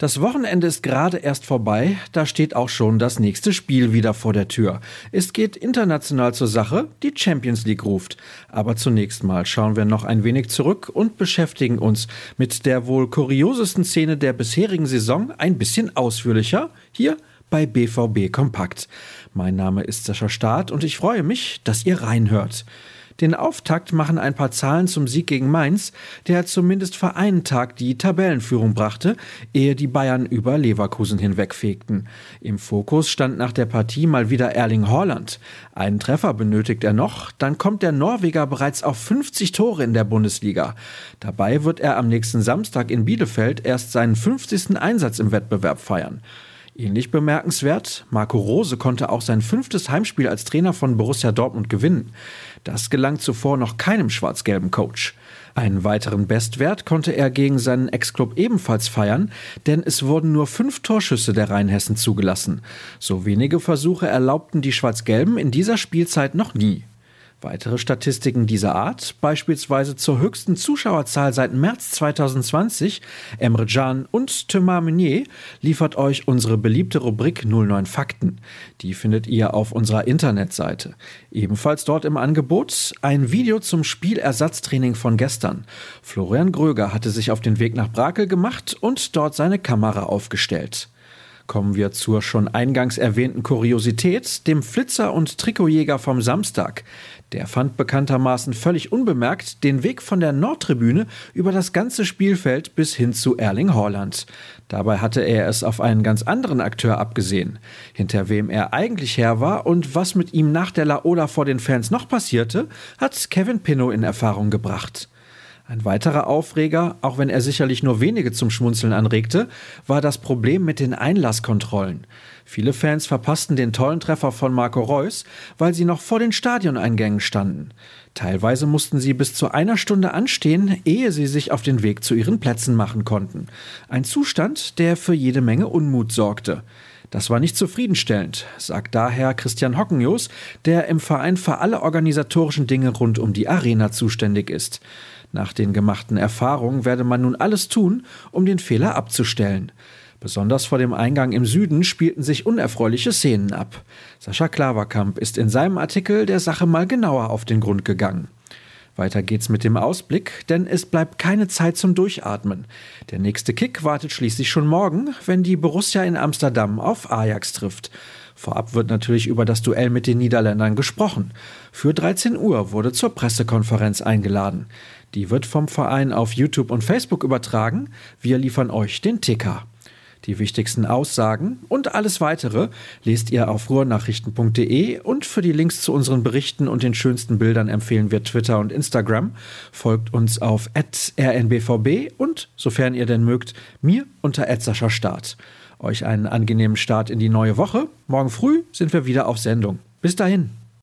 Das Wochenende ist gerade erst vorbei, da steht auch schon das nächste Spiel wieder vor der Tür. Es geht international zur Sache, die Champions League ruft. Aber zunächst mal schauen wir noch ein wenig zurück und beschäftigen uns mit der wohl kuriosesten Szene der bisherigen Saison ein bisschen ausführlicher hier bei BVB Kompakt. Mein Name ist Sascha Staat und ich freue mich, dass ihr reinhört. Den Auftakt machen ein paar Zahlen zum Sieg gegen Mainz, der zumindest für einen Tag die Tabellenführung brachte, ehe die Bayern über Leverkusen hinwegfegten. Im Fokus stand nach der Partie mal wieder Erling Haaland. Einen Treffer benötigt er noch, dann kommt der Norweger bereits auf 50 Tore in der Bundesliga. Dabei wird er am nächsten Samstag in Bielefeld erst seinen 50. Einsatz im Wettbewerb feiern. Ähnlich bemerkenswert, Marco Rose konnte auch sein fünftes Heimspiel als Trainer von Borussia Dortmund gewinnen. Das gelang zuvor noch keinem schwarz-gelben Coach. Einen weiteren Bestwert konnte er gegen seinen Ex-Club ebenfalls feiern, denn es wurden nur fünf Torschüsse der Rheinhessen zugelassen. So wenige Versuche erlaubten die Schwarz-Gelben in dieser Spielzeit noch nie. Weitere Statistiken dieser Art, beispielsweise zur höchsten Zuschauerzahl seit März 2020, Emre Can und Thomas Meunier, liefert euch unsere beliebte Rubrik 09 Fakten. Die findet ihr auf unserer Internetseite. Ebenfalls dort im Angebot ein Video zum Spielersatztraining von gestern. Florian Gröger hatte sich auf den Weg nach Brakel gemacht und dort seine Kamera aufgestellt. Kommen wir zur schon eingangs erwähnten Kuriosität, dem Flitzer und Trikotjäger vom Samstag. Der fand bekanntermaßen völlig unbemerkt den Weg von der Nordtribüne über das ganze Spielfeld bis hin zu Erling Haaland. Dabei hatte er es auf einen ganz anderen Akteur abgesehen. Hinter wem er eigentlich her war und was mit ihm nach der Laola vor den Fans noch passierte, hat Kevin Pinnow in Erfahrung gebracht. Ein weiterer Aufreger, auch wenn er sicherlich nur wenige zum Schmunzeln anregte, war das Problem mit den Einlasskontrollen. Viele Fans verpassten den tollen Treffer von Marco Reus, weil sie noch vor den Stadioneingängen standen. Teilweise mussten sie bis zu einer Stunde anstehen, ehe sie sich auf den Weg zu ihren Plätzen machen konnten. Ein Zustand, der für jede Menge Unmut sorgte. Das war nicht zufriedenstellend, sagt daher Christian Hockenjos, der im Verein für alle organisatorischen Dinge rund um die Arena zuständig ist. Nach den gemachten Erfahrungen werde man nun alles tun, um den Fehler abzustellen. Besonders vor dem Eingang im Süden spielten sich unerfreuliche Szenen ab. Sascha Klaverkamp ist in seinem Artikel der Sache mal genauer auf den Grund gegangen. Weiter geht's mit dem Ausblick, denn es bleibt keine Zeit zum Durchatmen. Der nächste Kick wartet schließlich schon morgen, wenn die Borussia in Amsterdam auf Ajax trifft. Vorab wird natürlich über das Duell mit den Niederländern gesprochen. Für 13 Uhr wurde zur Pressekonferenz eingeladen. Die wird vom Verein auf YouTube und Facebook übertragen. Wir liefern euch den Ticker. Die wichtigsten Aussagen und alles weitere lest ihr auf ruhrnachrichten.de und für die Links zu unseren Berichten und den schönsten Bildern empfehlen wir Twitter und Instagram. Folgt uns auf rnbvb und, sofern ihr denn mögt, mir unter Start. Euch einen angenehmen Start in die neue Woche. Morgen früh sind wir wieder auf Sendung. Bis dahin.